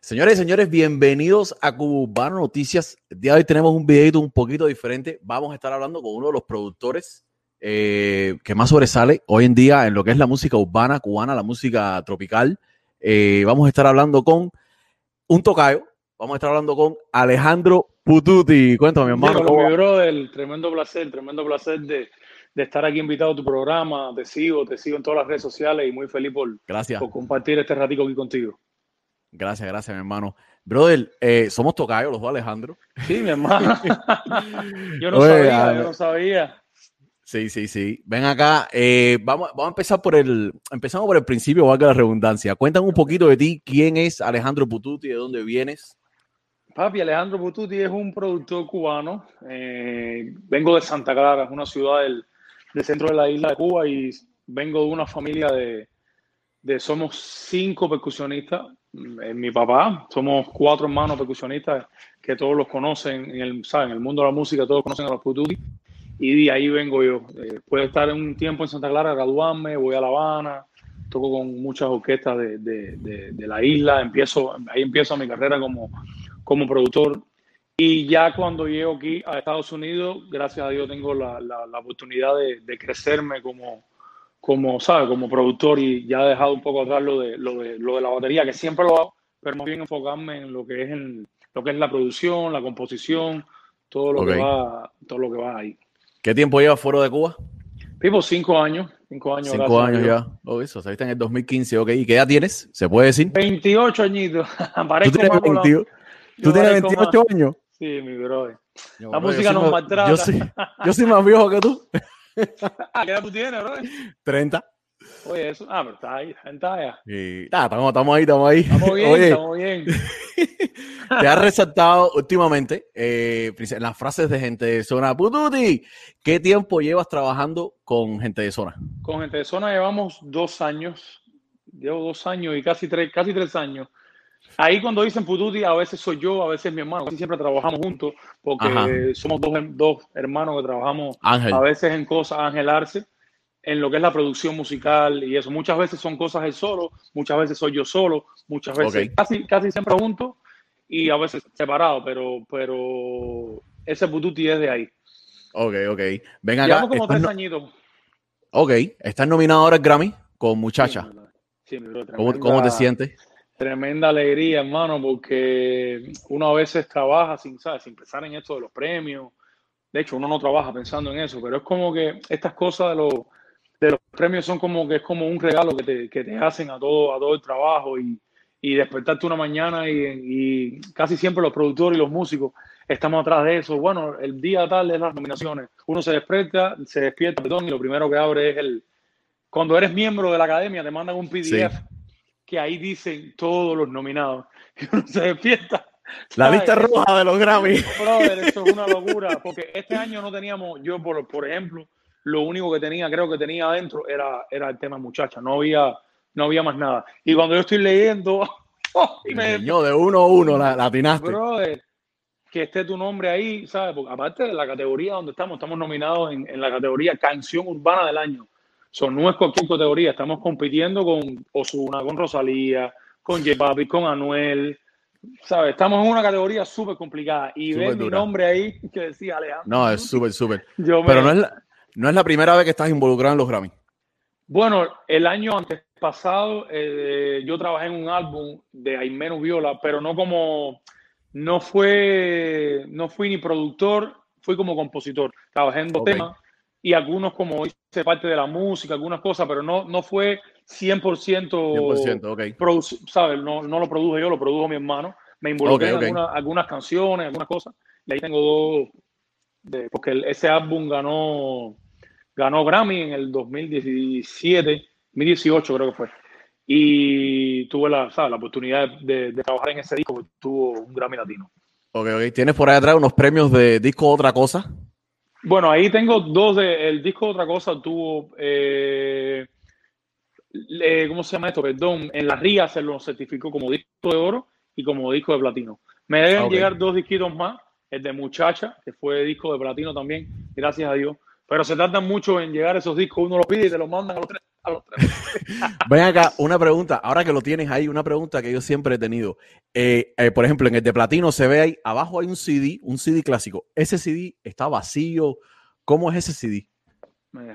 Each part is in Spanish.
Señores y señores, bienvenidos a Cubano Noticias. El día de hoy tenemos un videito un poquito diferente. Vamos a estar hablando con uno de los productores eh, que más sobresale hoy en día en lo que es la música urbana cubana, la música tropical. Eh, vamos a estar hablando con un tocayo. Vamos a estar hablando con Alejandro Pututi. Cuéntame, mi hermano. Mi brother, tremendo placer, tremendo placer de, de estar aquí invitado a tu programa. Te sigo, te sigo en todas las redes sociales y muy feliz por, Gracias. por compartir este ratico aquí contigo. Gracias, gracias, mi hermano. Brother, eh, somos tocayos los dos, Alejandro. Sí, mi hermano. yo no Oye, sabía, yo no sabía. Sí, sí, sí. Ven acá. eh, vamos, vamos a empezar por el. Empezamos por el principio, valga la redundancia. Cuéntame un poquito de ti. ¿Quién es Alejandro Pututi? ¿De dónde vienes? Papi, Alejandro Pututi es un productor cubano. eh, vengo de Santa Clara, es una ciudad del, del centro de la isla de Cuba y vengo de una familia de, somos cinco percusionistas. Eh, mi papá, somos cuatro hermanos percusionistas que todos los conocen en el, ¿saben? en el mundo de la música, todos conocen a los Pututi. Y de ahí vengo yo. Eh, puedo estar un tiempo en Santa Clara, graduarme, voy a La Habana, toco con muchas orquestas de, de- de- la isla, empiezo, ahí empiezo mi carrera como, como productor. Y ya cuando llego aquí a Estados Unidos, gracias a Dios tengo la, la- la oportunidad de crecerme como, como, ¿sabes? como productor y ya he dejado un poco atrás lo de, lo de, lo de la batería, que siempre lo hago, pero más bien enfocarme en lo que es, en, lo que es la producción, la composición, todo lo, Ok. que va, todo lo que va ahí. ¿Qué tiempo llevas fuera de Cuba? Vivo cinco años, cinco años. Cinco años ya. Oh, eso, saliste en el 2015, ok. ¿Y qué edad tienes? ¿Se puede decir? 28 añitos. ¿Tú tienes, más con la- 20 yo ¿tú tienes parezco 28 más- años? Sí, mi brother. Yo, La bro, música nos maltrata. Yo soy, yo soy más viejo que tú. Ah, ¿qué edad tú tienes, brother? 30. Oye, eso. Ah, pero está ahí, está allá. Y, ah, estamos, estamos ahí, estamos ahí. Estamos bien, Oye, estamos bien. te has resaltado últimamente eh, las frases de gente de zona. Pututi, ¿qué tiempo llevas trabajando con gente de zona? Con Gente de Zona llevamos dos años. Llevo dos años y casi tres, casi tres años. Ahí cuando dicen Pututi, a veces soy yo, a veces mi hermano. Casi siempre trabajamos juntos porque Ajá. somos dos, dos hermanos que trabajamos Ángel. a veces en cosas, Ángel Arce, en lo que es la producción musical y eso. Muchas veces son cosas él solo, muchas veces soy yo solo, muchas veces casi, casi siempre juntos y a veces separados, pero, pero ese Pututi es de ahí. Ok, ok. Ven acá. Llevamos como tres no- añitos. ok, estás nominado ahora al Grammy con Muchacha. Sí, bro, ¿Cómo, cómo te sientes? Tremenda alegría, hermano, porque uno a veces trabaja sin, ¿sabes? sin pensar en esto de los premios. De hecho, uno no trabaja pensando en eso, pero es como que estas cosas de los, de los premios son como que es como un regalo que te, que te hacen a todo, a todo el trabajo y, y despertarte una mañana y, y casi siempre los productores y los músicos estamos atrás de eso. Bueno, el día tal de las nominaciones, uno se despierta, se despierta, perdón, y lo primero que abre es el... Cuando eres miembro de la academia te mandan un PDF que ahí dicen todos los nominados. Y uno se despierta. La ¿sabes? lista roja de los Grammy. Brother, eso es una locura, porque este año no teníamos, yo por, por ejemplo, lo único que tenía, creo que tenía adentro era, era el tema muchacha, no había, no había más nada. Y cuando yo estoy leyendo, y me, Yo de uno a uno la, la atinaste. brother, que esté tu nombre ahí, ¿sabes? Porque aparte de la categoría donde estamos, estamos nominados en, en la categoría Canción Urbana del Año. Son, no es cualquier categoría, estamos compitiendo con Osuna, con Rosalía, con J Papi, con Anuel. ¿Sabes? Estamos en una categoría súper complicada. Y ver mi nombre ahí que decía Alejandro. No, es súper, súper. Me- Pero no es, la, no es la primera vez que estás involucrado en los Grammy. Bueno, el año antes pasado eh, yo trabajé en un álbum de Aimeno Viola, pero no como, no fue, no fui ni productor, fui como compositor. Trabajé en dos temas y algunos como hice parte de la música, algunas cosas, pero no, no fue 100%, 100%, ok. produ- ¿sabes? No, no lo produjo yo, lo produjo mi hermano. Me involucré en algunas, algunas canciones, algunas cosas. Y ahí tengo dos, de- porque ese álbum ganó, ganó Grammy en el 2017, 2018 creo que fue. Y tuve la, ¿sabes? la oportunidad de, de trabajar en ese disco, tuvo un Grammy latino. Ok, ok. Tienes por ahí atrás unos premios de disco Otra Cosa. Bueno, ahí tengo dos de, el disco Otra Cosa tuvo, eh, le- ¿cómo se llama esto? Perdón, en la RIA se lo certificó como disco de oro y como disco de platino. Me deben Ok. llegar dos disquitos más, el de Muchacha, que fue disco de platino también, gracias a Dios. Pero se tardan mucho en llegar esos discos, uno los pide y te los mandan a los tres, Ven acá, una pregunta, ahora que lo tienes ahí, una pregunta que yo siempre he tenido. Eh, eh, por ejemplo, en el de platino se ve ahí, abajo hay un CD, un CD clásico. ¿Ese CD está vacío? ¿Cómo es ese CD?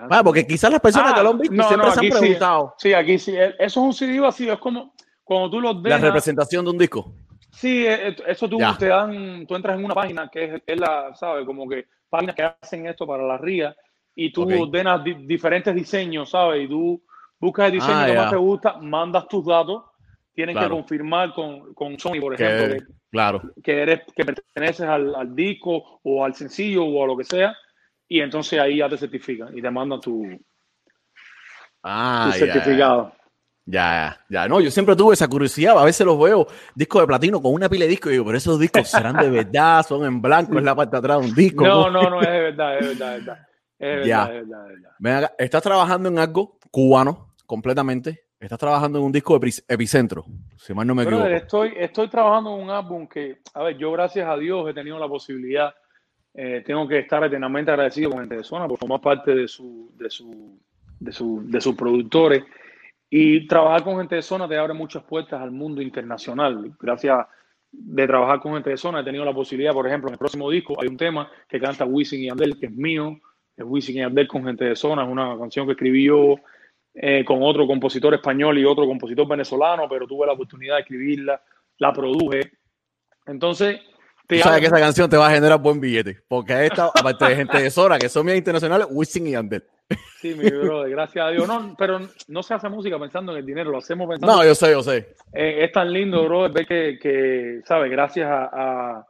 Ah, porque quizás las personas Ah, que lo han visto no, siempre no, se han sí. preguntado Sí, aquí sí. Eso es un CD vacío. Es como cuando tú los la dejas. representación de un disco. Sí, eh, eh, eso tú Ya. te dan, tú entras en una página que es, es la, ¿sabes? Como que páginas que hacen esto para la RIA y tú Ok. ordenas di- diferentes diseños, ¿sabes? Y tú buscas el diseño Ah, que más te gusta, mandas tus datos, tienes Claro. que confirmar con, con Sony, por Que- ejemplo, que, Claro. que eres, que perteneces al, al disco o al sencillo o a lo que sea, y entonces ahí ya te certifican y te mandan tu, Ah, tu ya, ya. certificado. Ya, ya, no, yo siempre tuve esa curiosidad, a veces los veo discos de platino con una pila de discos y digo, pero esos discos serán de verdad, son en blanco, es la parte de atrás de un disco. No, ¿no? no, no, es de verdad, es verdad, es verdad. Es verdad, Ya. es verdad, es estás trabajando en algo cubano completamente, estás trabajando en un disco de Epi- Epicentro, si mal no me equivoco. Estoy, estoy trabajando en un álbum que, a ver, yo gracias a Dios he tenido la posibilidad, eh, tengo que estar eternamente agradecido con Gente de Zona por formar parte de su, de su, de su, de sus productores. Y trabajar con Gente de Zona te abre muchas puertas al mundo internacional. Gracias de trabajar con Gente de Zona he tenido la posibilidad, por ejemplo, en el próximo disco hay un tema que canta Wisin y Yandel, que es mío, es Wisin y Yandel con Gente de Zona, es una canción que escribí yo eh, con otro compositor español y otro compositor venezolano, pero tuve la oportunidad de escribirla, la produje. Entonces, Tú te sabes que esa canción te va a generar buen billete, porque esta, aparte de gente de Zona, que son mías internacionales, Wisin y Yandel. Sí, mi brother, gracias a Dios. No, pero no se hace música pensando en el dinero, lo hacemos pensando. No, yo sé, yo sé. Eh, es tan lindo, bro, ver que, que ¿sabes? Gracias a- a-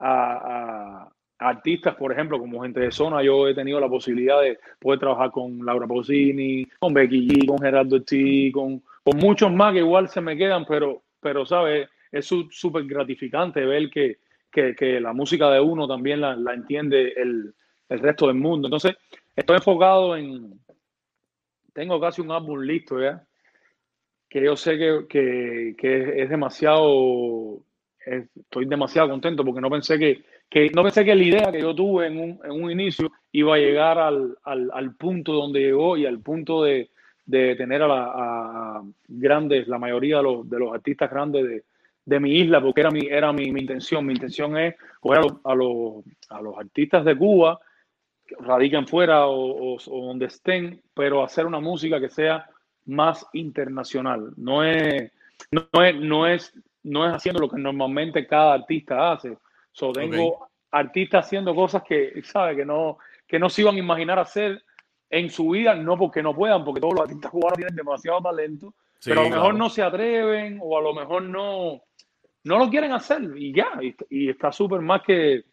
a artistas, por ejemplo, como gente de zona, yo he tenido la posibilidad de poder trabajar con Laura Pausini, con Becky G, con Gerardo T, con, con muchos más que igual se me quedan, pero, pero ¿sabes? Es súper gratificante ver que, que, que la música de uno también la, la entiende el, el resto del mundo. Entonces, estoy enfocado en... Tengo casi un álbum listo ya que yo sé que, que, que es demasiado, es- estoy demasiado contento porque no pensé que, que no pensé que la idea que yo tuve en un, en un inicio iba a llegar al, al, al punto donde llegó y al punto de, de tener a, la, grandes, la mayoría de los, de los artistas grandes de, de mi isla, porque era mi, era mi, mi intención. Mi intención es coger a los, a los, a los artistas de Cuba, que radiquen fuera o- o donde estén, pero hacer una música que sea más internacional. No es, no es, no es, no es haciendo lo que normalmente cada artista hace. So, tengo artistas haciendo cosas que, ¿sabe? Que no, que no se iban a imaginar hacer en su vida, no porque no puedan, porque todos los artistas cubanos tienen demasiado talento, Sí, pero a lo mejor claro. no se atreven o a lo mejor no, no lo quieren hacer y ya, y, y está súper más que,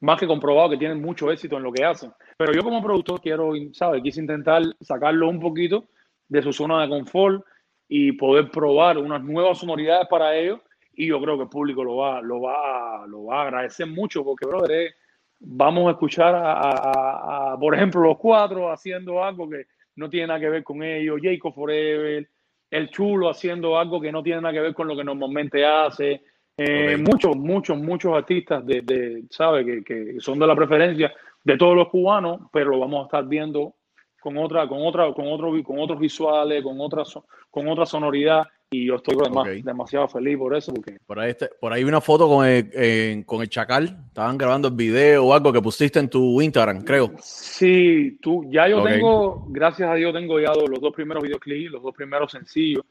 más que comprobado que tienen mucho éxito en lo que hacen. Pero yo como productor quiero, ¿sabes? Quise intentar sacarlo un poquito de su zona de confort y poder probar unas nuevas sonoridades para ellos y yo creo que el público lo va, lo va, lo va a agradecer mucho porque, brother, es- vamos a escuchar a, a- a- a, por ejemplo, los cuatro haciendo algo que no tiene nada que ver con ellos, Jacob Forever, el chulo haciendo algo que no tiene nada que ver con lo que normalmente hace, eh, muchos, muchos, muchos artistas de, de ¿sabe? Que, que son de la preferencia de todos los cubanos, pero lo vamos a estar viendo con otra, con otra, con otro, con otros visuales, con otra, con otra sonoridad, y yo estoy además demasiado feliz por eso, porque Por ahí, este- por ahí vi una foto con el, con el Chacal. Estaban grabando el video o algo que pusiste en tu Instagram, creo. Sí, tú, ya yo tengo, gracias a Dios, tengo ya los dos primeros videoclips, los dos primeros sencillos.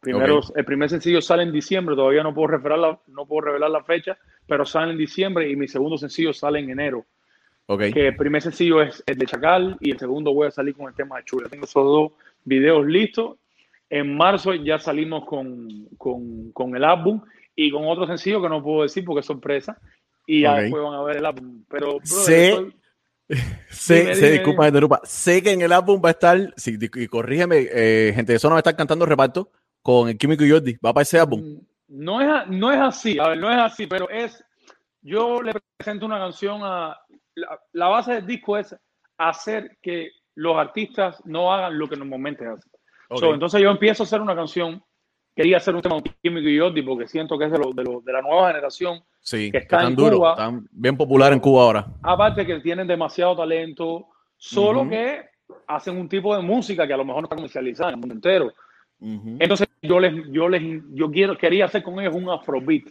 Primeros, El primer sencillo sale en diciembre, todavía no puedo, revelar la, no puedo revelar la fecha, pero sale en diciembre y mi segundo sencillo sale en enero. Que el primer sencillo es el de Chacal y el segundo voy a salir con el tema de Chula. Tengo esos dos videos listos. En marzo ya salimos con, con, con el álbum y con otro sencillo que no puedo decir porque es sorpresa. Y ya Ok. después van a ver el álbum. Pero, brother, Sé- estoy- Sé, Dime, sé, disculpa, interrumpa. Sé que en el álbum va a estar, sí, y corrígeme, eh, gente de zona va a estar cantando reparto con el Químico y Jordi. Va para ese álbum. Mm, No es, no es así, a ver, no es así, pero es, yo le presento una canción a, la, la base del disco es hacer que los artistas no hagan lo que normalmente hacen. Ok. So, entonces yo empiezo a hacer una canción, quería hacer un tema con Químico y Jordi porque siento que es de, lo- de, lo- de la nueva generación, sí, que está están en duros, Cuba. están bien popular en Cuba ahora. aparte que tienen demasiado talento, solo Ujú. que hacen un tipo de música que a lo mejor no está comercializada en el mundo entero. Entonces yo les, yo les, yo quiero, quería hacer con ellos un afrobeat.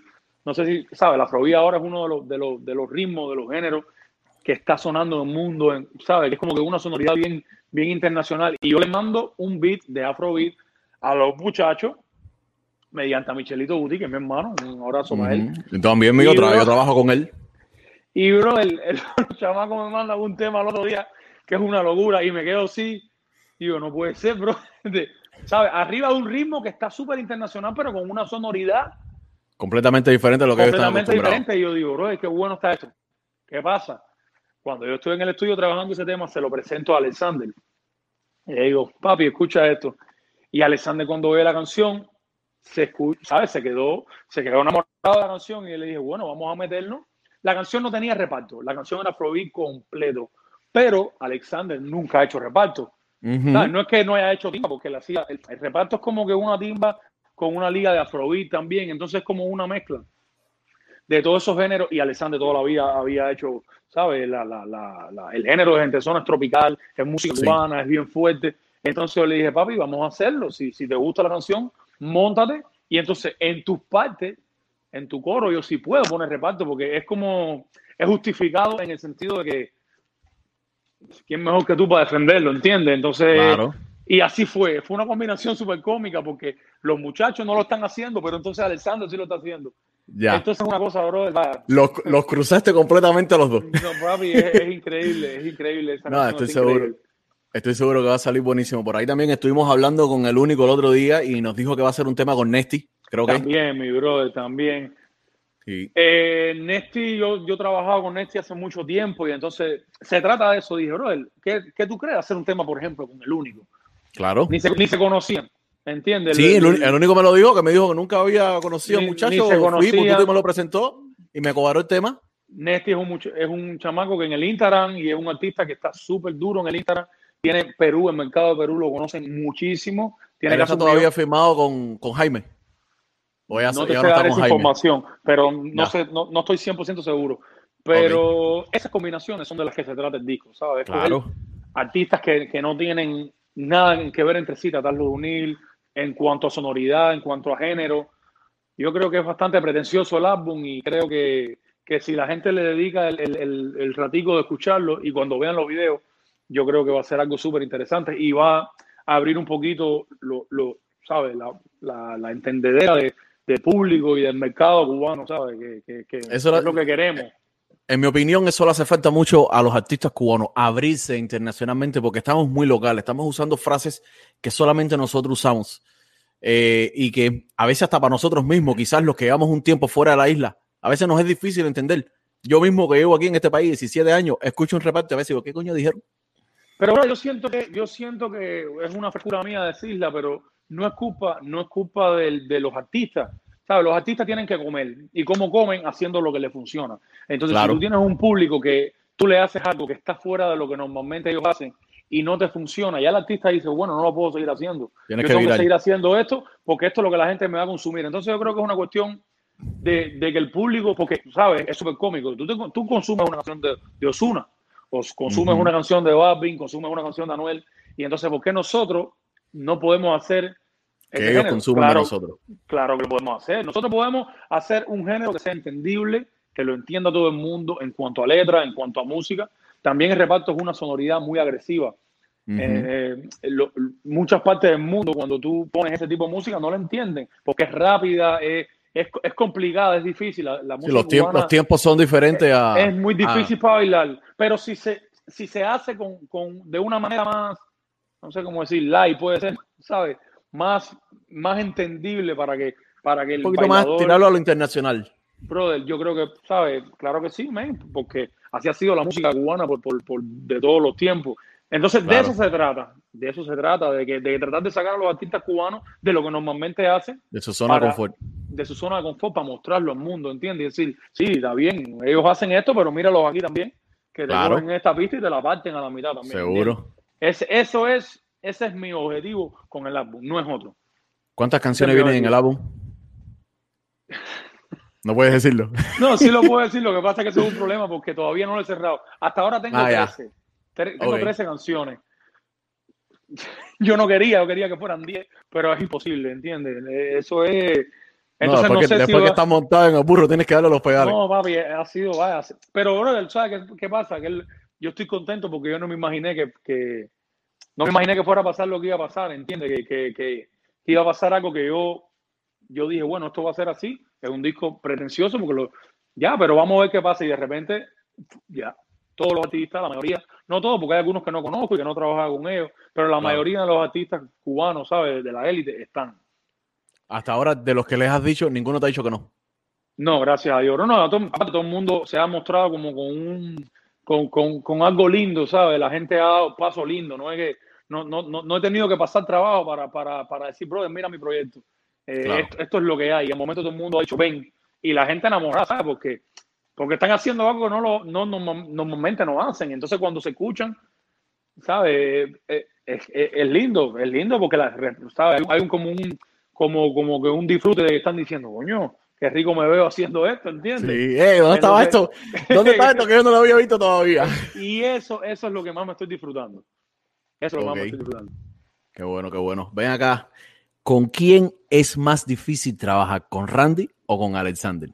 No sé si, ¿sabes? El afrobeat ahora es uno de los, de los, de los ritmos, de los géneros que está sonando en el mundo, ¿sabes? Que es como que una sonoridad bien, bien internacional. Y yo les mando un beat de afrobeat a los muchachos mediante a Michelito Guti, que es mi hermano, un abrazo para él. también yo, yo trabajo con él. Y bro, el, el, chamaco me manda un tema el otro día que es una locura y me quedo así. Digo, no puede ser, bro. ¿Sabes? Arriba de un ritmo que está súper internacional, pero con una sonoridad completamente diferente a lo que Completamente diferente. Y yo digo, bro, qué bueno está esto. ¿Qué pasa? Cuando yo estoy en el estudio trabajando ese tema, se lo presento a Alexander. Y le digo, papi, escucha esto. Y Alexander cuando ve la canción, se escucha, ¿sabes? Se quedó, se quedó enamorado de la canción y le dije, bueno, vamos a meternos. La canción no tenía reparto, la canción era Afrobeat completo, pero Alexander nunca ha hecho reparto. No es que no haya hecho timba, porque la, el, el, reparto es como que una timba con una liga de Afrobeat también, entonces es como una mezcla de todos esos géneros y Alexander toda la vida había hecho, ¿sabes? La, la, la, el género de gente zona es tropical, es música urbana, es bien fuerte. Entonces yo le dije, papi, vamos a hacerlo. Si, si te gusta la canción, montate y entonces en tus partes, en tu coro, yo sí puedo poner reparto porque es como, es justificado en el sentido de que quién mejor que tú para defenderlo, ¿entiendes? Entonces, y así fue, fue una combinación súper cómica porque los muchachos no lo están haciendo, pero entonces Alessandro sí lo está haciendo. Ya. Entonces es una cosa, bro. Los, los, cruzaste completamente a los dos. No, papi, es, increíble, es increíble. no, estoy seguro. Estoy seguro que va a salir buenísimo. Por ahí también estuvimos hablando con el único el otro día y nos dijo que va a ser un tema con Nesty, creo que. También, mi brother, también. Sí. Eh, Nesty, yo, yo he trabajado con Nesty hace mucho tiempo y entonces se trata de eso. Dije, brother, ¿qué, ¿qué, tú crees hacer un tema, por ejemplo, con el único? Claro. Ni se, ni se conocían. ¿Entiendes? Sí, el, único me lo dijo, que me dijo que nunca había conocido a un muchacho. Fui, tú me lo presentó y me cobró el tema. Nesty es un, es un chamaco que en el Instagram y es un artista que está súper duro en el Instagram tiene Perú, el mercado de Perú lo conocen muchísimo. Tiene está todavía firmado con, con Jaime. Voy a, no te sé dar esa información, pero no, sé, no, no, estoy 100% seguro. Pero esas combinaciones son de las que se trata el disco, ¿sabes? Claro. Artistas que, que, no tienen nada que ver entre sí, tratarlo de unir en cuanto a sonoridad, en cuanto a género. Yo creo que es bastante pretencioso el álbum y creo que, que si la gente le dedica el, el, el ratico de escucharlo y cuando vean los videos, yo creo que va a ser algo súper interesante y va a abrir un poquito, lo, lo ¿sabes? La, la, la entendedera de, de, público y del mercado cubano, ¿sabes? Que, que, Eso es lo que queremos. En mi opinión, eso le hace falta mucho a los artistas cubanos, abrirse internacionalmente, porque estamos muy locales, estamos usando frases que solamente nosotros usamos eh, y que a veces hasta para nosotros mismos, quizás los que llevamos un tiempo fuera de la isla, a veces nos es difícil entender. Yo mismo que vivo aquí en este país 17 años, escucho un reparto a veces digo, ¿qué coño dijeron? Pero bueno, yo siento que yo siento que es una frescura mía decirla, pero no es culpa, no es culpa de los artistas. ¿Sabes? Los artistas tienen que comer y cómo comen haciendo lo que les funciona. Entonces, si tú tienes un público que tú le haces algo que está fuera de lo que normalmente ellos hacen y no te funciona, ya el artista dice, bueno, no lo puedo seguir haciendo. yo tengo que seguir haciendo esto porque esto es lo que la gente me va a consumir. Entonces, yo creo que es una cuestión de, de que el público, porque, ¿sabes? Es súper cómico. Tú, tú consumes una canción de, de Osuna consumes una canción de Babin, consumes una canción de Anuel, y entonces, ¿por qué nosotros no podemos hacer que ellos consumen claro, nosotros? Claro que lo podemos hacer. Nosotros podemos hacer un género que sea entendible, que lo entienda todo el mundo en cuanto a letra, en cuanto a música. También el reparto es una sonoridad muy agresiva. Eh, muchas partes del mundo, cuando tú pones ese tipo de música, no lo entienden, porque es rápida, es, es, es complicada, es difícil. La, la sí, los, tiempos, los, tiempos son diferentes a. Es muy difícil para bailar. Pero si se, si se hace con, con, de una manera más, no sé cómo decir, light, puede ser, ¿sabes? Más, más entendible para que, para que el Un poquito más tirarlo a lo internacional. Brother, yo creo que, ¿sabes? Claro que sí, man, porque así ha sido la música cubana por, por, por de todos los tiempos. Entonces, claro. de eso se trata, de eso se trata, de, que, de tratar de sacar a los artistas cubanos de lo que normalmente hacen. De su zona para, de confort. De su zona de confort para mostrarlo al mundo, ¿entiendes? Y decir, sí, está bien, ellos hacen esto, pero míralos aquí también, que te claro. en esta pista y te la parten a la mitad también. Seguro. Es, eso es, ese es mi objetivo con el álbum, no es otro. ¿Cuántas canciones vienen en el álbum? No puedes decirlo. No, sí lo puedo decir, lo que pasa es que eso es un problema porque todavía no lo he cerrado. Hasta ahora tengo ah, 13. Tengo okay. 13 canciones. yo no quería, yo quería que fueran 10, pero es imposible, ¿entiendes? Eso es... Entonces, no, después, que, después que estás montado en el burro, tienes que darle los pedales. No, papi, ha sido, vaya. Pero, brother, ¿sabes qué, qué pasa? Que yo estoy contento porque yo no me imaginé que, que, no me imaginé que fuera a pasar lo que iba a pasar, ¿entiendes? Que, que, que, iba a pasar algo que yo, yo dije, bueno, esto va a ser así, es un disco pretencioso, porque lo, ya, pero vamos a ver qué pasa y de repente, ya, todos los artistas, la mayoría, no todos, porque hay algunos que no conozco y que no trabajo con ellos, pero la mayoría de los artistas cubanos, ¿sabes? De la élite están. Hasta ahora, de los que les has dicho, ninguno te ha dicho que no. No, gracias a Dios. No, no, todo, todo el mundo se ha mostrado como con un con, con, con, algo lindo, ¿sabes? La gente ha dado paso lindo, no es que no, no, no, he tenido que pasar trabajo para, para, para decir, brother, mira mi proyecto. Eh, esto, es lo que hay. Y al momento todo el mundo ha dicho, ven. Y la gente enamorada, ¿sabes? Porque porque están haciendo algo que no, lo, no, normalmente no hacen. Entonces, cuando se escuchan, ¿sabes? Eh, es, es, lindo, es lindo porque la, ¿sabes? hay un, como, un, como, como que un disfrute de que están diciendo, coño, qué rico me veo haciendo esto, ¿entiendes? Sí, eh, ¿dónde estaba esto? ¿Dónde está esto que yo no lo había visto todavía? Y eso, eso es lo que más me estoy disfrutando. Eso es lo estoy disfrutando. Qué bueno, qué bueno. Ven acá. ¿Con quién es más difícil trabajar? ¿Con Randy o con Alexander?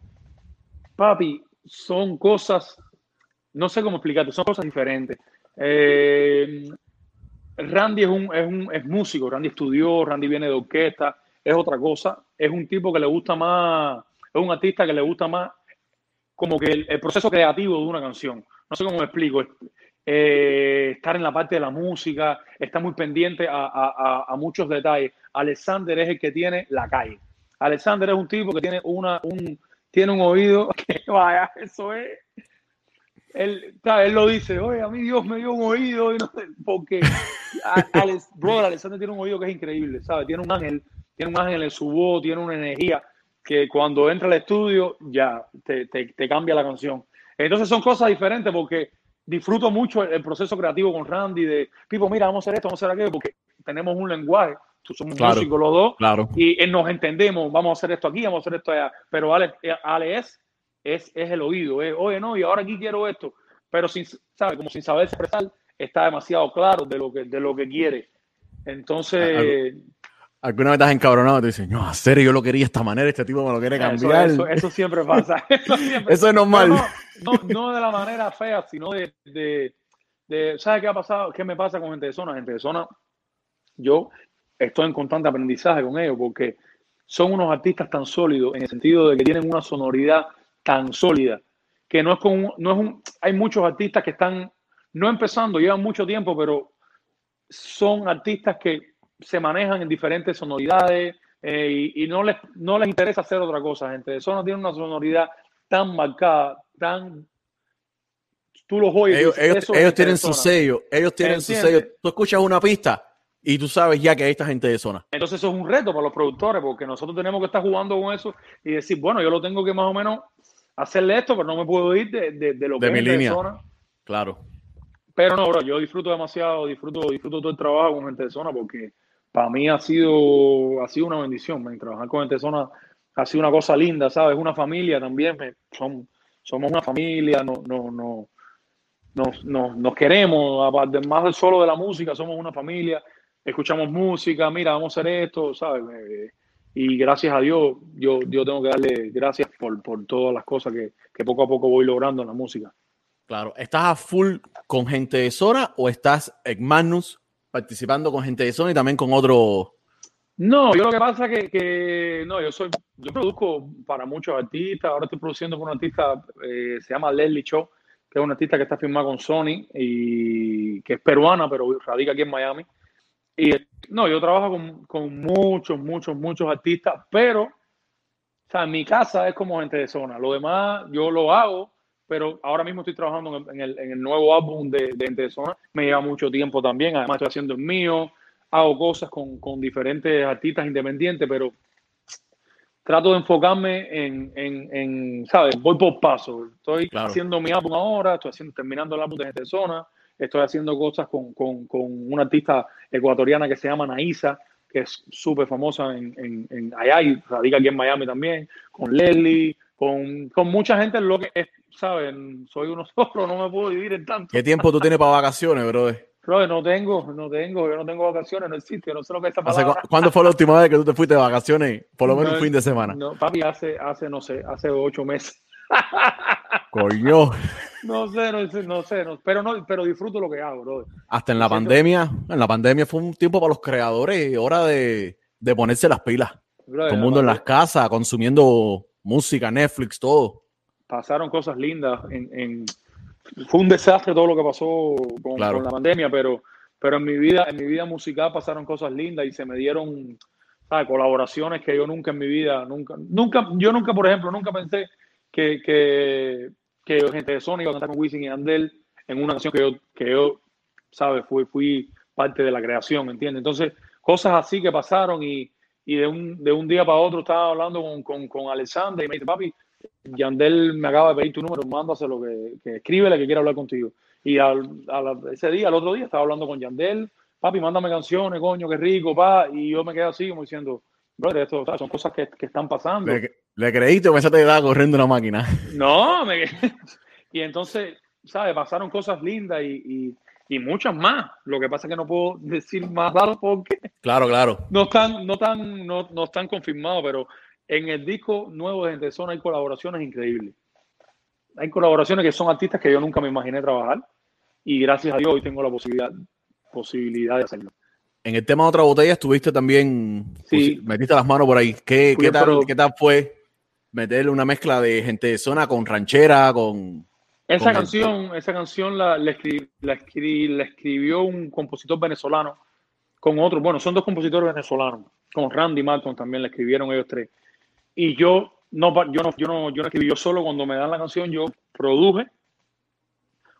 Papi, son cosas, no sé cómo explicarte, son cosas diferentes. Eh, Randy es un, es un es músico, Randy estudió, Randy viene de orquesta, es otra cosa, es un tipo que le gusta más, es un artista que le gusta más como que el, proceso creativo de una canción. No sé cómo me explico. Eh, estar en la parte de la música, está muy pendiente a, a, a, muchos detalles. Alexander es el que tiene la calle. Alexander es un tipo que tiene una, un, tiene un oído que vaya, eso es. Él, él lo dice, oye, a mí Dios me dio un oído, y no sé, porque Alex, brother, Alexander tiene un oído que es increíble, ¿sabes? Tiene un ángel, tiene un ángel en su voz, tiene una energía que cuando entra al estudio ya te cambia la canción. Entonces son cosas diferentes porque disfruto mucho el, proceso creativo con Randy de, Pipo, mira, vamos a hacer esto, vamos a hacer aquello, porque tenemos un lenguaje somos músicos los dos, claro. y nos entendemos, vamos a hacer esto aquí, vamos a hacer esto allá, pero Ale, eh, Ale es, es, es, el oído, es, oye, no, y ahora aquí quiero esto, pero sin, ¿sabe? Como sin saber expresar, está demasiado claro de lo que, de lo que quiere. Entonces... Alguna vez estás encabronado y te dicen, no, serio, yo lo quería de esta manera, este tipo me lo quiere cambiar. Eso, eso, siempre pasa. Eso, siempre, eso es normal. No, no, de la manera fea, sino de, de, de, ¿sabes qué ha pasado? ¿Qué me pasa con gente de zona? Gente de zona, yo estoy en constante aprendizaje con ellos porque son unos artistas tan sólidos en el sentido de que tienen una sonoridad tan sólida que no es como no es un hay muchos artistas que están no empezando llevan mucho tiempo pero son artistas que se manejan en diferentes sonoridades eh, y, no les no les interesa hacer otra cosa gente eso no tiene una sonoridad tan marcada tan tú los oyes ellos, tienen su sello ellos tienen su sello tú escuchas una pista y tú sabes ya que hay esta gente de zona. Entonces eso es un reto para los productores, porque nosotros tenemos que estar jugando con eso y decir, bueno, yo lo tengo que más o menos hacerle esto, pero no me puedo ir de, de, lo que mi línea. zona. Claro. Pero no, bro, yo disfruto demasiado, disfruto, disfruto todo el trabajo con gente de zona, porque para mí ha sido, ha sido una bendición. Trabajar con gente zona ha sido una cosa linda, ¿sabes? Una familia también. son, somos una familia, no, no, no, nos, nos, nos queremos, aparte más solo de la música, somos una familia escuchamos música, mira, vamos a hacer esto, ¿sabes? Eh, y gracias a Dios, yo, yo tengo que darle gracias por, por todas las cosas que, que, poco a poco voy logrando en la música. Claro, ¿estás a full con gente de zona o estás en Magnus participando con gente de zona y también con otro? No, yo lo que pasa es que, no, yo soy, yo produzco para muchos artistas, ahora estoy produciendo con un artista, eh, se llama Leslie Cho, que es una artista que está firmada con Sony y que es peruana, pero radica aquí en Miami. Y no, yo trabajo con, con muchos, muchos, muchos artistas, pero o sea, mi casa es como gente de zona. Lo demás yo lo hago, pero ahora mismo estoy trabajando en el, en el, nuevo álbum de, de, gente de zona. Me lleva mucho tiempo también. Además, estoy haciendo el mío. Hago cosas con, con diferentes artistas independientes, pero trato de enfocarme en, en, en ¿sabes? Voy por paso. Estoy haciendo mi álbum ahora, estoy haciendo, terminando el álbum de gente zona Estoy haciendo cosas con, con, con una artista ecuatoriana que se llama Naisa, que es súper famosa en, en, en, allá y radica aquí en Miami también, con Leslie, con, con mucha gente, lo que es, ¿saben? Soy uno solo, no me puedo vivir en tanto. ¿Qué tiempo tú tienes para vacaciones, brother? Bro, no tengo, no tengo, yo no tengo vacaciones, no existe, no sé lo que es esa palabra. ¿Cuándo fue la última vez que tú te fuiste de vacaciones? Por lo menos un fin de semana. No, papi, hace, hace, no sé, hace ocho meses. Coño. No sé, no sé, no sé, pero no, pero disfruto lo que hago, bro. Hasta en la pandemia, en la pandemia fue un tiempo para los creadores, hora de, de ponerse las pilas. Todo el mundo en las casas, consumiendo música, Netflix, todo. Pasaron cosas lindas. En, Fue un desastre todo lo que pasó con, la pandemia, pero, pero en mi vida, en mi vida musical pasaron cosas lindas y se me dieron colaboraciones que yo nunca en mi vida, nunca, nunca, yo nunca, por ejemplo, nunca pensé que, que, que gente de Sony iba a cantar con Wisin y Andel en una canción que yo, que yo ¿sabes? Fui, fui parte de la creación, ¿entiendes? Entonces, cosas así que pasaron y, y de, un, de un día para otro estaba hablando con, con, con Alexander y me dice, papi, Yandel me acaba de pedir tu número, mándaselo, que, que escríbele que quiere hablar contigo. Y al, ese día, al otro día, estaba hablando con Yandel, papi, mándame canciones, coño, qué rico, pa. Y yo me quedé así como diciendo, brother, esto son cosas que, que están pasando. ¿Le, le creíste o pensaste que estaba corriendo una máquina? No, me... y entonces, ¿sabes? Pasaron cosas lindas y y muchas más. Lo que pasa es que no puedo decir más datos porque claro, claro. no están, no están, no, no están confirmados, pero en el disco nuevo de Gente de Zona hay colaboraciones increíbles. Hay colaboraciones que son artistas que yo nunca me imaginé trabajar y gracias a Dios hoy tengo la posibilidad, posibilidad de hacerlo. En el tema de otra botella estuviste también, sí. metiste las manos por ahí. ¿Qué, qué tal, ¿Qué tal fue meterle una mezcla de gente de zona con ranchera, con esa canción, esa canción la, la, la, escribió un compositor venezolano con otro. Bueno, son dos compositores venezolanos. Con Randy Martin también la escribieron ellos tres. Y yo no, yo no, yo no, yo no escribí yo solo. Cuando me dan la canción, yo produje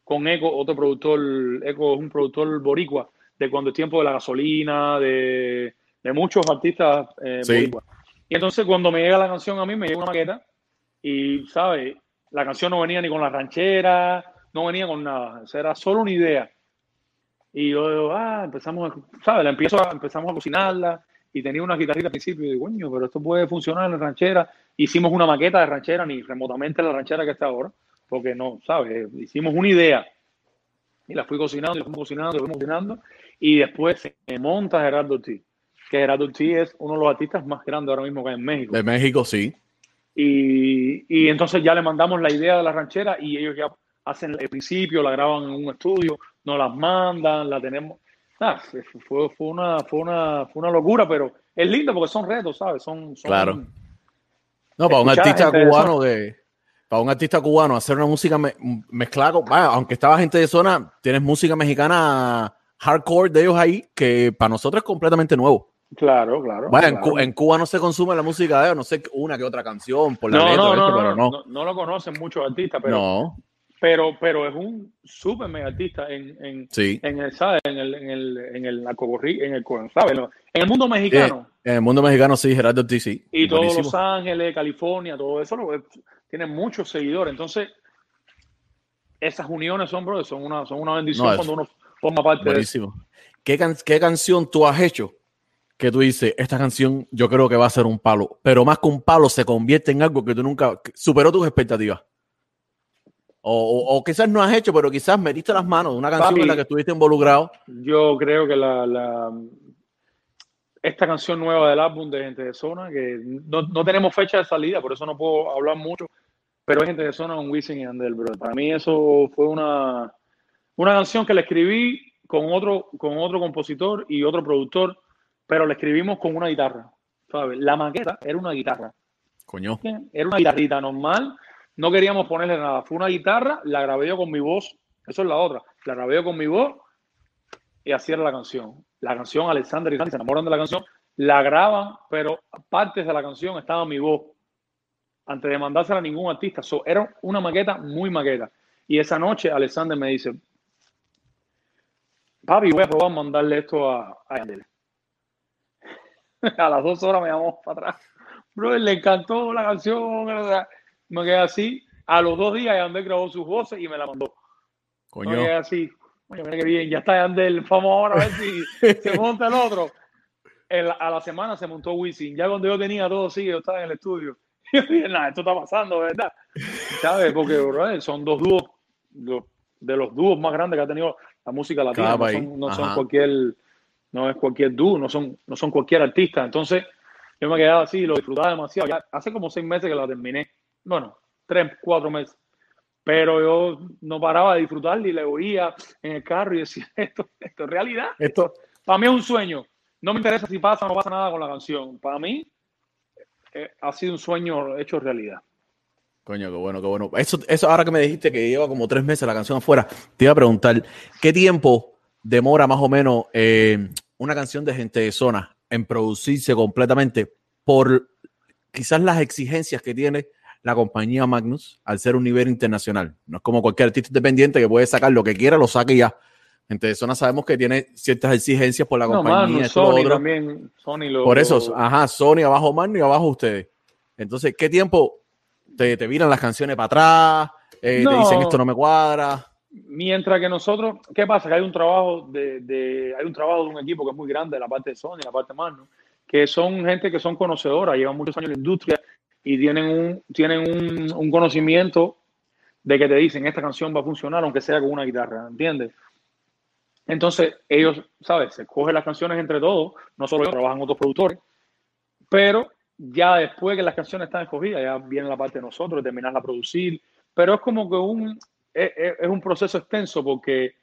con Eco, otro productor. Eco es un productor boricua de cuando el tiempo de la gasolina, de, de muchos artistas eh, boricua. Y entonces cuando me llega la canción a mí, me llega una maqueta y, ¿sabes? La canción no venía ni con la ranchera, no venía con nada. era solo una idea. Y yo, ah, empezamos, a, ¿sabes? La empiezo empezamos a cocinarla y tenía una guitarrita al principio. Y digo, coño, pero esto puede funcionar en la ranchera. Hicimos una maqueta de ranchera, ni remotamente la ranchera que está ahora, porque no, ¿sabes? Hicimos una idea. Y la fui cocinando, y fui cocinando, y fui cocinando. Y después se monta Gerardo Ortiz. Que Gerardo Ortiz es uno de los artistas más grandes ahora mismo que hay en México. De México, sí. Y, y, entonces ya le mandamos la idea de la ranchera y ellos ya hacen el principio, la graban en un estudio, nos las mandan, la tenemos. Ah, fue, fue, una, fue, una, fue una locura, pero es lindo porque son retos, ¿sabes? Son, claro. No, para un artista cubano de, para un artista cubano hacer una música mezclada con, aunque estaba gente de zona, tienes música mexicana hardcore de ellos ahí que para nosotros es completamente nuevo. Claro, claro. Bueno, En, Cuba no se consume la música de ellos, no sé, una que otra canción por la no, letra, no, no, pero no. no. lo conocen muchos artistas, pero, no. pero, pero es un súper mega artista en, en, en el, ¿sabes? En el, en el, en el, en el, ¿sabes? En el mundo mexicano. en el mundo mexicano, sí, Gerardo Ortiz, sí. Y todos Los Ángeles, California, todo eso, tiene muchos seguidores. Entonces, esas uniones son, bro, son una, son una bendición cuando uno forma parte buenísimo. de eso. ¿Qué, ¿Qué canción tú has hecho que tú dices, esta canción yo creo que va a ser un palo, pero más que un palo se convierte en algo que tú nunca superó tus expectativas. O, quizás no has hecho, pero quizás metiste las manos de una canción en la que estuviste involucrado. Yo creo que la, esta canción nueva del álbum de Gente de Zona, que no, tenemos fecha de salida, por eso no puedo hablar mucho, pero es Gente de Zona con Wisin y Andel, bro. Para mí eso fue una, una canción que la escribí con otro, con otro compositor y otro productor pero le escribimos con una guitarra. ¿sabes? La maqueta era una guitarra. Coño. Era una guitarrita normal. No queríamos ponerle nada. Fue una guitarra, la grabé yo con mi voz. Eso es la otra. La grabé yo con mi voz y así era la canción. La canción, Alexander y Sandy se enamoran de la canción, la graban, pero partes de la canción estaba mi voz. Antes de mandársela a ningún artista. era una maqueta muy maqueta. Y esa noche Alexander me dice, papi, voy a probar mandarle esto a, a a las dos horas me llamó para atrás. Bro, le encantó la canción. Me quedé así. A los dos días Yandel grabó sus voces y me la mandó. Coño. Me quedé así. Oye, mira qué bien. Ya está Yandel. Vamos ahora a ver si se monta el otro. a la semana se montó Wisin. Ya cuando yo tenía todo así, yo estaba en el estudio. Yo dije, nada, esto está pasando, ¿verdad? ¿Sabes? Porque bro, son dos dúos. de los dúos más grandes que ha tenido la música latina. No son, no son, cualquier, no es cualquier dúo, no son, no son cualquier artista. Entonces, yo me quedaba así, lo disfrutaba demasiado. Ya hace como seis meses que la terminé. Bueno, tres, cuatro meses. Pero yo no paraba de disfrutar y le oía en el carro y decía, esto, esto es realidad. Esto, para mí es un sueño. No me interesa si pasa o no pasa nada con la canción. Para mí eh, ha sido un sueño hecho realidad. Coño, qué bueno, qué bueno. Eso, eso ahora que me dijiste que lleva como tres meses la canción afuera, te iba a preguntar, ¿qué tiempo demora más o menos eh, una canción de gente de zona en producirse completamente por quizás las exigencias que tiene la compañía Magnus al ser un nivel internacional? No es como cualquier artista independiente que puede sacar lo que quiera, lo saque ya. Gente de zona sabemos que tiene ciertas exigencias por la compañía. Sony también, Sony lo, Por eso, ajá, Sony abajo Magnus y abajo ustedes. Entonces, ¿qué tiempo te, te viran las canciones para atrás, eh, te dicen esto no me cuadra. Mientras que nosotros, ¿qué pasa? Que hay un trabajo de, hay un trabajo de un equipo que es muy grande, la parte de Sony, la parte de Mano, que son gente que son conocedoras, llevan muchos años en la industria y tienen un, tienen un, conocimiento de que te dicen esta canción va a funcionar aunque sea con una guitarra, ¿entiendes? Entonces ellos, ¿sabes? Se cogen las canciones entre todos, no solo ellos, trabajan otros productores, pero ya después que las canciones están escogidas, ya viene la parte de nosotros, de terminarla a producir, pero es como que un, es, es, un proceso extenso porque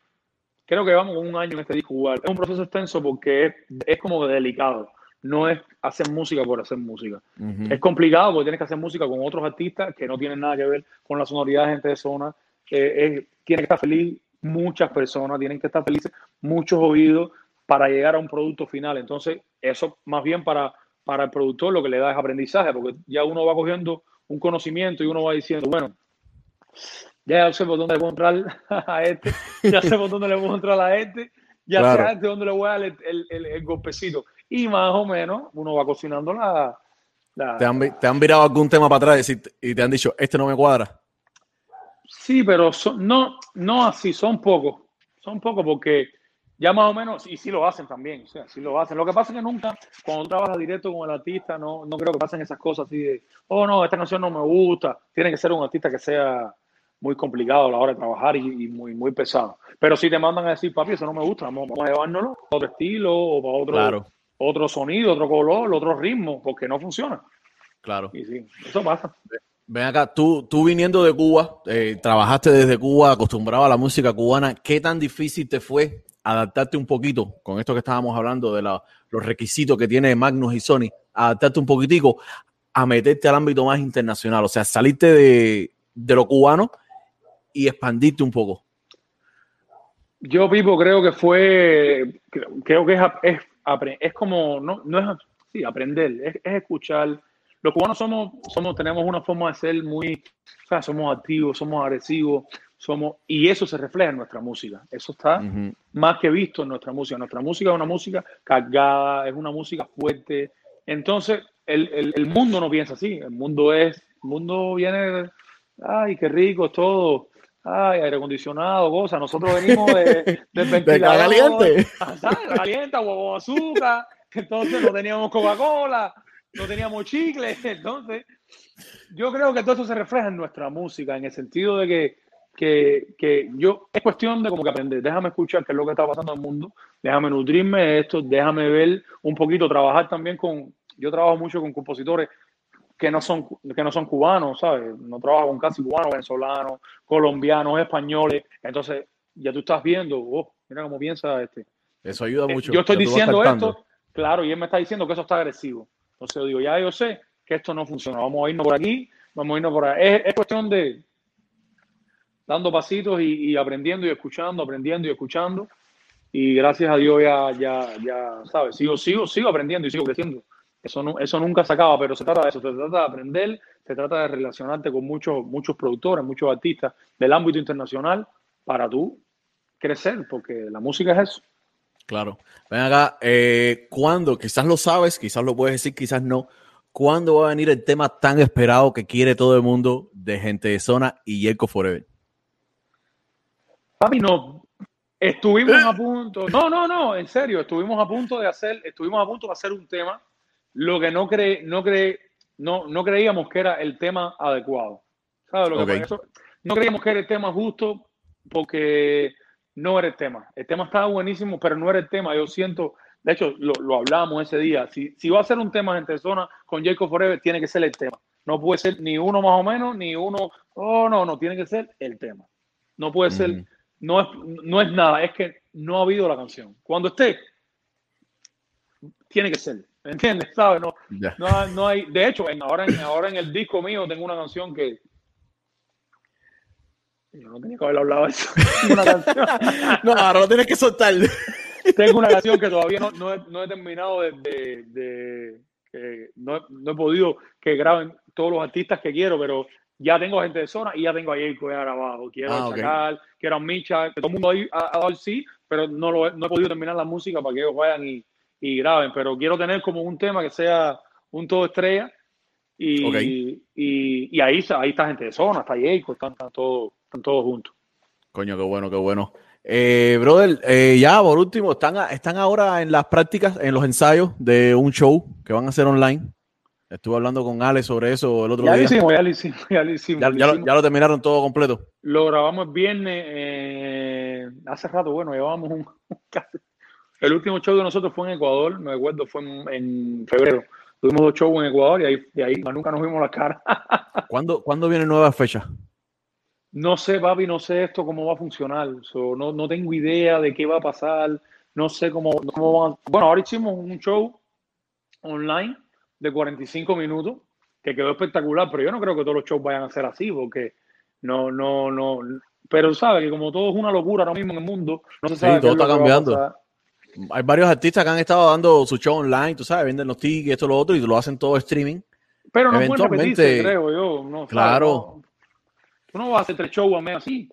creo que vamos un año en este disco igual. Es un proceso extenso porque es, es como delicado. No es hacer música por hacer música. Es complicado porque tienes que hacer música con otros artistas que no tienen nada que ver con la sonoridad de gente de zona. Eh, tiene que estar feliz muchas personas, tienen que estar felices muchos oídos para llegar a un producto final. Entonces, eso más bien para para el productor lo que le da es aprendizaje, porque ya uno va cogiendo un conocimiento y uno va diciendo, bueno, ya sé por dónde le puedo entrar a este, ya sé por dónde le puedo entrar a este, ya sé a este dónde le voy a dar el, el, golpecito. Y más o menos uno va cocinando la... ¿Te, han, ¿Te, han, virado algún tema para atrás y, te han dicho, este no me cuadra? Sí, pero no, no así, son pocos. Son pocos porque ya más o menos, y sí lo hacen también, o sea, sí lo hacen. Lo que pasa es que nunca, cuando trabajas directo con el artista, no, no creo que pasen esas cosas así de, oh no, esta canción no me gusta. Tiene que ser un artista que sea muy complicado a la hora de trabajar y, muy, muy pesado. Pero si te mandan a decir, papi, eso no me gusta, vamos, a llevárnoslo a otro estilo o para otro, otro sonido, otro color, otro ritmo, porque no funciona. Claro. Y sí, eso pasa. Ven acá, tú, tú viniendo de Cuba, eh, trabajaste desde Cuba, acostumbrado a la música cubana, ¿qué tan difícil te fue adaptarte un poquito con esto que estábamos hablando de los requisitos que tiene Magnus y Sony, adaptarte un poquitico a meterte al ámbito más internacional, o sea, salirte de, lo cubano y expandirte un poco. Yo, Pipo, creo que fue, creo que es, es, como, no, no es sí, aprender, es, es, escuchar. Los cubanos somos, somos, tenemos una forma de ser muy, o sea, somos activos, somos agresivos, somos, y eso se refleja en nuestra música. Eso está más que visto en nuestra música. Nuestra música es una música cargada, es una música fuerte. Entonces, el, el, mundo no piensa así. El mundo es, el mundo viene, ay, qué rico todo. Ay, aire acondicionado, cosas. Nosotros venimos de, del ventilador. caliente. Caliente, huevo azúcar. Entonces no teníamos Coca-Cola, no teníamos chicle. Entonces, yo creo que todo eso se refleja en nuestra música, en el sentido de que que, que, yo, es cuestión de como que aprender, déjame escuchar qué es lo que está pasando en el mundo, déjame nutrirme de esto, déjame ver un poquito, trabajar también con, yo trabajo mucho con compositores que no son, que no son cubanos, ¿sabes? No trabajo con casi cubanos, venezolanos, colombianos, españoles, entonces ya tú estás viendo, oh, mira cómo piensa este. Eso ayuda eh, mucho. Yo estoy diciendo esto, claro, y él me está diciendo que eso está agresivo. Entonces yo digo, ya yo sé que esto no funciona, vamos a irnos por aquí, vamos a irnos por ahí. es cuestión de, dando pasitos y, aprendiendo y escuchando, aprendiendo y escuchando. Y gracias a Dios ya, ya, ya, ¿sabes? Sigo, sigo, sigo aprendiendo y sigo creciendo. Eso, no, eso nunca se acaba, pero se trata de eso, se trata de aprender, se trata de relacionarte con muchos, muchos productores, muchos artistas del ámbito internacional para tú crecer, porque la música es eso. Claro. Ven acá, eh, ¿cuándo? Quizás lo sabes, quizás lo puedes decir, quizás no. ¿Cuándo va a venir el tema tan esperado que quiere todo el mundo de Gente de Zona y Yerko Forever? Papi, no. Estuvimos a punto. No, no, no, en serio, estuvimos a punto de hacer, estuvimos a punto de hacer un tema. Lo que no cree, no no, no creíamos que era el tema adecuado. ¿Sabes lo que No creíamos que era el tema justo porque no era el tema. El tema estaba buenísimo, pero no era el tema. Yo siento, de hecho, lo, lo hablamos ese día. Si, si va a ser un tema en persona con Jacob Forever, tiene que ser el tema. No puede ser ni uno más o menos, ni uno, oh, no, no, tiene que ser el tema. No puede ser, no es, no es nada, es que no ha habido la canción. Cuando esté, tiene que ser. ¿Me entiendes? ¿Sabes? No, no, no, hay. De hecho, en, ahora, en, ahora en el disco mío tengo una canción que. Yo no tenía que haber hablado de eso. Una canción. no, ahora lo tienes que soltar. tengo una canción que todavía no, no, he, no he, terminado de. de, de que no, no, he podido que graben todos los artistas que quiero, pero ya tengo gente de zona y ya tengo a ya grabado. Quiero ah, a Chacal, okay. quiero a Micha, que todo el mundo ahí ha, ha dado el sí, pero no, lo, no he podido terminar la música para que ellos vayan y y graben, pero quiero tener como un tema que sea un todo estrella y, okay. y, y, ahí, ahí está gente de zona, está Jacob, están, están, todos, están todos juntos. Coño, qué bueno, qué bueno. Eh, brother, eh, ya por último, están, están ahora en las prácticas, en los ensayos de un show que van a hacer online. Estuve hablando con Ale sobre eso el otro ya día. Lo hicimos, ya lo hicimos, ya lo hicimos. Ya, ya, lo, ya lo, terminaron todo completo. Lo grabamos el viernes, eh, hace rato, bueno, llevábamos un, el último show de nosotros fue en Ecuador, me acuerdo, fue en, en febrero. Tuvimos dos shows en Ecuador y ahí, y ahí nunca nos vimos la cara. ¿Cuándo, ¿Cuándo viene nueva fecha? No sé, papi, no sé esto cómo va a funcionar. So, no, no tengo idea de qué va a pasar. No sé cómo, cómo van a... Bueno, ahora hicimos un show online de 45 minutos que quedó espectacular, pero yo no creo que todos los shows vayan a ser así porque no, no, no. Pero sabe que como todo es una locura ahora mismo en el mundo, no se sabe. Sí, todo está cambiando hay varios artistas que han estado dando su show online, tú sabes, venden los tickets, esto, lo otro, y lo hacen todo streaming. Pero no Eventualmente, creo yo. No, claro. No, tú no vas a hacer tres shows a mes así.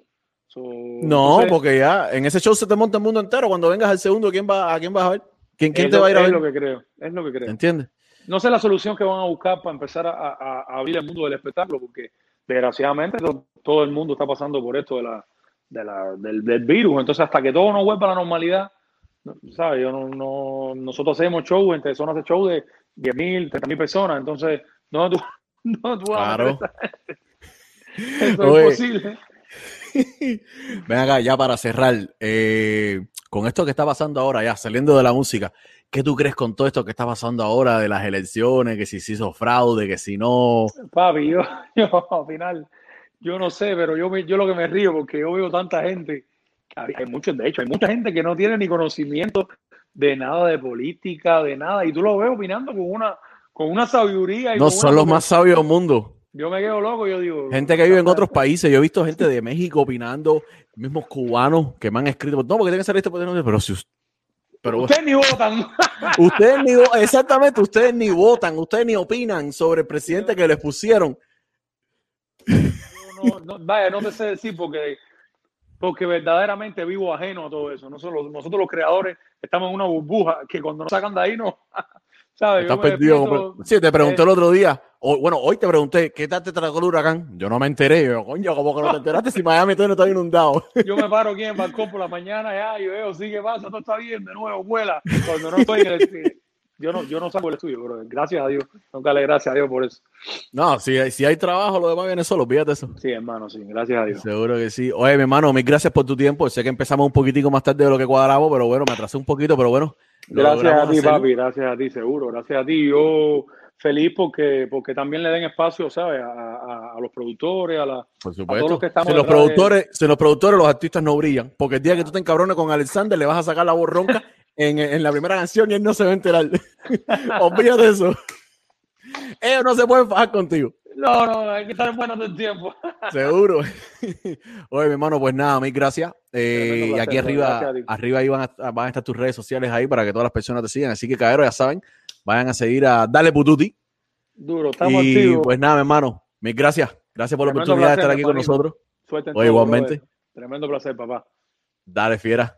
So, no, porque ya en ese show se te monta el mundo entero. Cuando vengas al segundo, ¿quién va, ¿a quién vas a ver? ¿Quién, quién te lo, va a ir a ver? Es lo que creo. Es lo que creo. ¿Entiendes? No sé la solución que van a buscar para empezar a, a, a abrir el mundo del espectáculo, porque desgraciadamente todo, todo, el mundo está pasando por esto de la, de la, del, del virus. Entonces, hasta que todo no vuelva a la normalidad, ¿sabes? Yo no, no, nosotros hacemos show, entre zonas de show de 10 mil, 30 mil personas, entonces, no, tú, no, tú claro. Eso Oye. es posible. Ven acá, ya para cerrar, eh, con esto que está pasando ahora, ya saliendo de la música, ¿qué tú crees con todo esto que está pasando ahora de las elecciones? Que si se hizo fraude, que si no. Papi, yo, yo al final, yo no sé, pero yo, me, yo lo que me río porque yo veo tanta gente hay muchos, de hecho, hay mucha gente que no tiene ni conocimiento de nada de política, de nada, y tú lo ves opinando con una, con una sabiduría. Y no, son una... los más sabios del mundo. Yo me quedo loco, yo digo. Gente que vive en otros países, yo he visto gente de México opinando, mismos cubanos que me han escrito, no, porque tiene que ser esto, pero si pero, ustedes ni votan. Ustedes ni exactamente, ustedes ni votan, ustedes ni opinan sobre el presidente que les pusieron. No, no, vaya, no te sé decir porque porque verdaderamente vivo ajeno a todo eso. Nosotros, nosotros los creadores estamos en una burbuja que cuando nos sacan de ahí no... ¿sabes? Estás perdido. Despierto, sí, te pregunté el otro día, o, bueno, hoy te pregunté, ¿qué tal te trajo el huracán? Yo no me enteré, yo, coño, ¿cómo que no te enteraste si Miami todo no está inundado? Yo me paro aquí en el balcón por la mañana, ya, y veo, sí, ¿qué pasa? Todo está bien, de nuevo, vuela. Cuando no estoy en el, yo no, yo no saco el estudio, pero gracias a Dios. Nunca le gracias a Dios por eso. No, si, si hay trabajo, lo demás viene solo, fíjate eso. Sí, hermano, sí, gracias a Dios. Seguro que sí. Oye, mi hermano, mil gracias por tu tiempo. Sé que empezamos un poquitico más tarde de lo que cuadramos, pero bueno, me atrasé un poquito, pero bueno. Gracias a ti, hacer. papi, gracias a ti, seguro, gracias a ti. Yo feliz porque, porque también le den espacio, ¿sabes? A, a, a los productores, a, la, Por supuesto. a todos los que estamos. Si los, productores, de... si los productores, los artistas no brillan, porque el día que tú te encabrones con Alexander, le vas a sacar la voz ronca en, en, la primera canción y él no se va a enterar. Olvídate eso. Ellos no se pueden fajar contigo. No, no, hay que estar buenos del tiempo. Seguro. Oye, mi hermano, pues nada, mil gracias. Eh, y aquí arriba, arriba ahí van a, van a, estar tus redes sociales ahí para que todas las personas te sigan. Así que, caballero, ya saben, vayan a seguir a Dale Pututi. Duro, estamos y, activos. Pues nada, mi hermano, mil gracias. Gracias por la oportunidad placer, de estar aquí con nosotros. Suerte en Oye, todo, igualmente. Tremendo placer, papá. Dale, fiera.